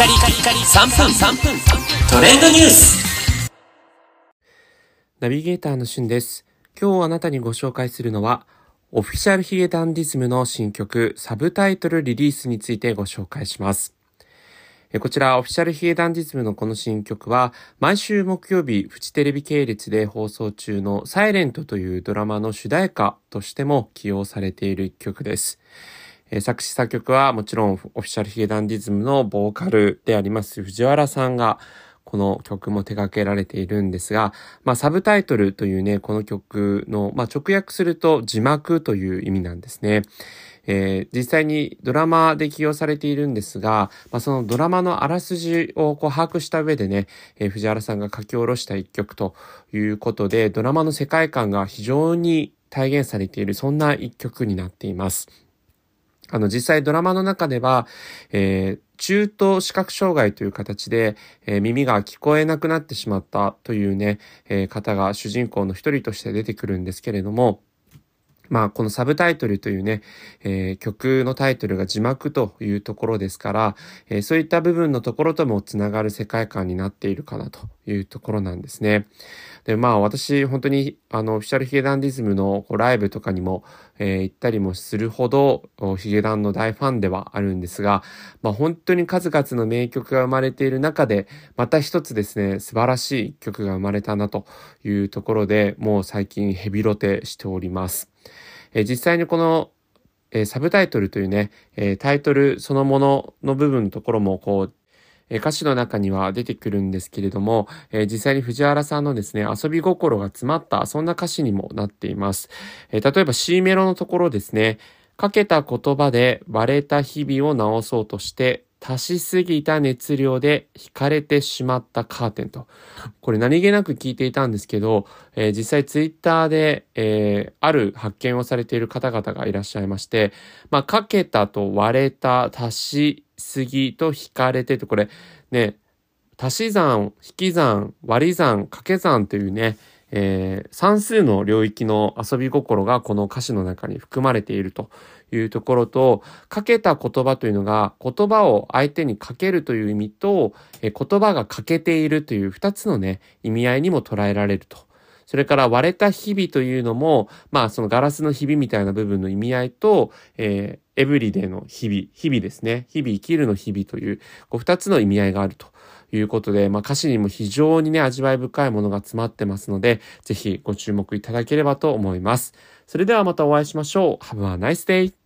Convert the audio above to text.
カリカリカリ3分3分トレンドニュースナビゲーターのしゅんです。今日あなたにご紹介するのは、オフィシャルヒゲダンディズムの新曲、サブタイトルリリースについてご紹介します。こちら、オフィシャルヒゲダンディズムのこの新曲は、毎週木曜日、フジテレビ系列で放送中のサイレントというドラマの主題歌としても起用されている一曲です。え作詞作曲はもちろんオフィシャルヒゲダンディズムのボーカルであります藤原さんがこの曲も手掛けられているんですが、まあサブタイトルというね、この曲の、まあ直訳すると字幕という意味なんですね。えー実際にドラマで起用されているんですが、まあ、そのドラマのあらすじをこう把握した上でね、えー藤原さんが書き下ろした一曲ということで、ドラマの世界観が非常に体現されている、そんな一曲になっています。あの、実際ドラマの中では、えー中等視覚障害という形で、えー耳が聞こえなくなってしまったというね、えー方が主人公の一人として出てくるんですけれども、まあ、このサブタイトルというね、えー曲のタイトルが字幕というところですから、えーそういった部分のところともつながる世界観になっているかなというところなんですね。で、まあ私本当にあのオフィシャルヒゲダンディズムのこうライブとかにも、えー行ったりもするほどヒゲダンの大ファンではあるんですが、まあ本当に数々の名曲が生まれている中で、また一つですね、素晴らしい曲が生まれたなというところで、もう最近ヘビロテしております。え実際にこのえサブタイトルというね、えタイトルそのものの部分のところもこう、え歌詞の中には出てくるんですけれども、え実際に藤原さんのですね、遊び心が詰まった、そんな歌詞にもなっています。え例えば C メロのところですね、かけた言葉で割れた日々を直そうとして、足しすぎた熱量で惹かれてしまったカーテンと。これ何気なく聞いていたんですけど、えー実際ツイッターで、えーある発見をされている方々がいらっしゃいまして、まあ、かけたと割れた、足しすぎと引かれてと、これね、足し算、引き算、割り算、掛け算というね、えー算数の領域の遊び心がこの歌詞の中に含まれているというところと、かけた言葉というのが言葉を相手にかけるという意味と、えー言葉が欠けているという二つのね、意味合いにも捉えられると。それから割れた日々というのも、まあそのガラスの日々みたいな部分の意味合いと、えーエブリデイの日々、日々ですね。日々生きるの日々という、こう二つの意味合いがあるということで、まあ歌詞にも非常にね、味わい深いものが詰まってますので、ぜひご注目いただければと思います。それではまたお会いしましょう。Have a nice day!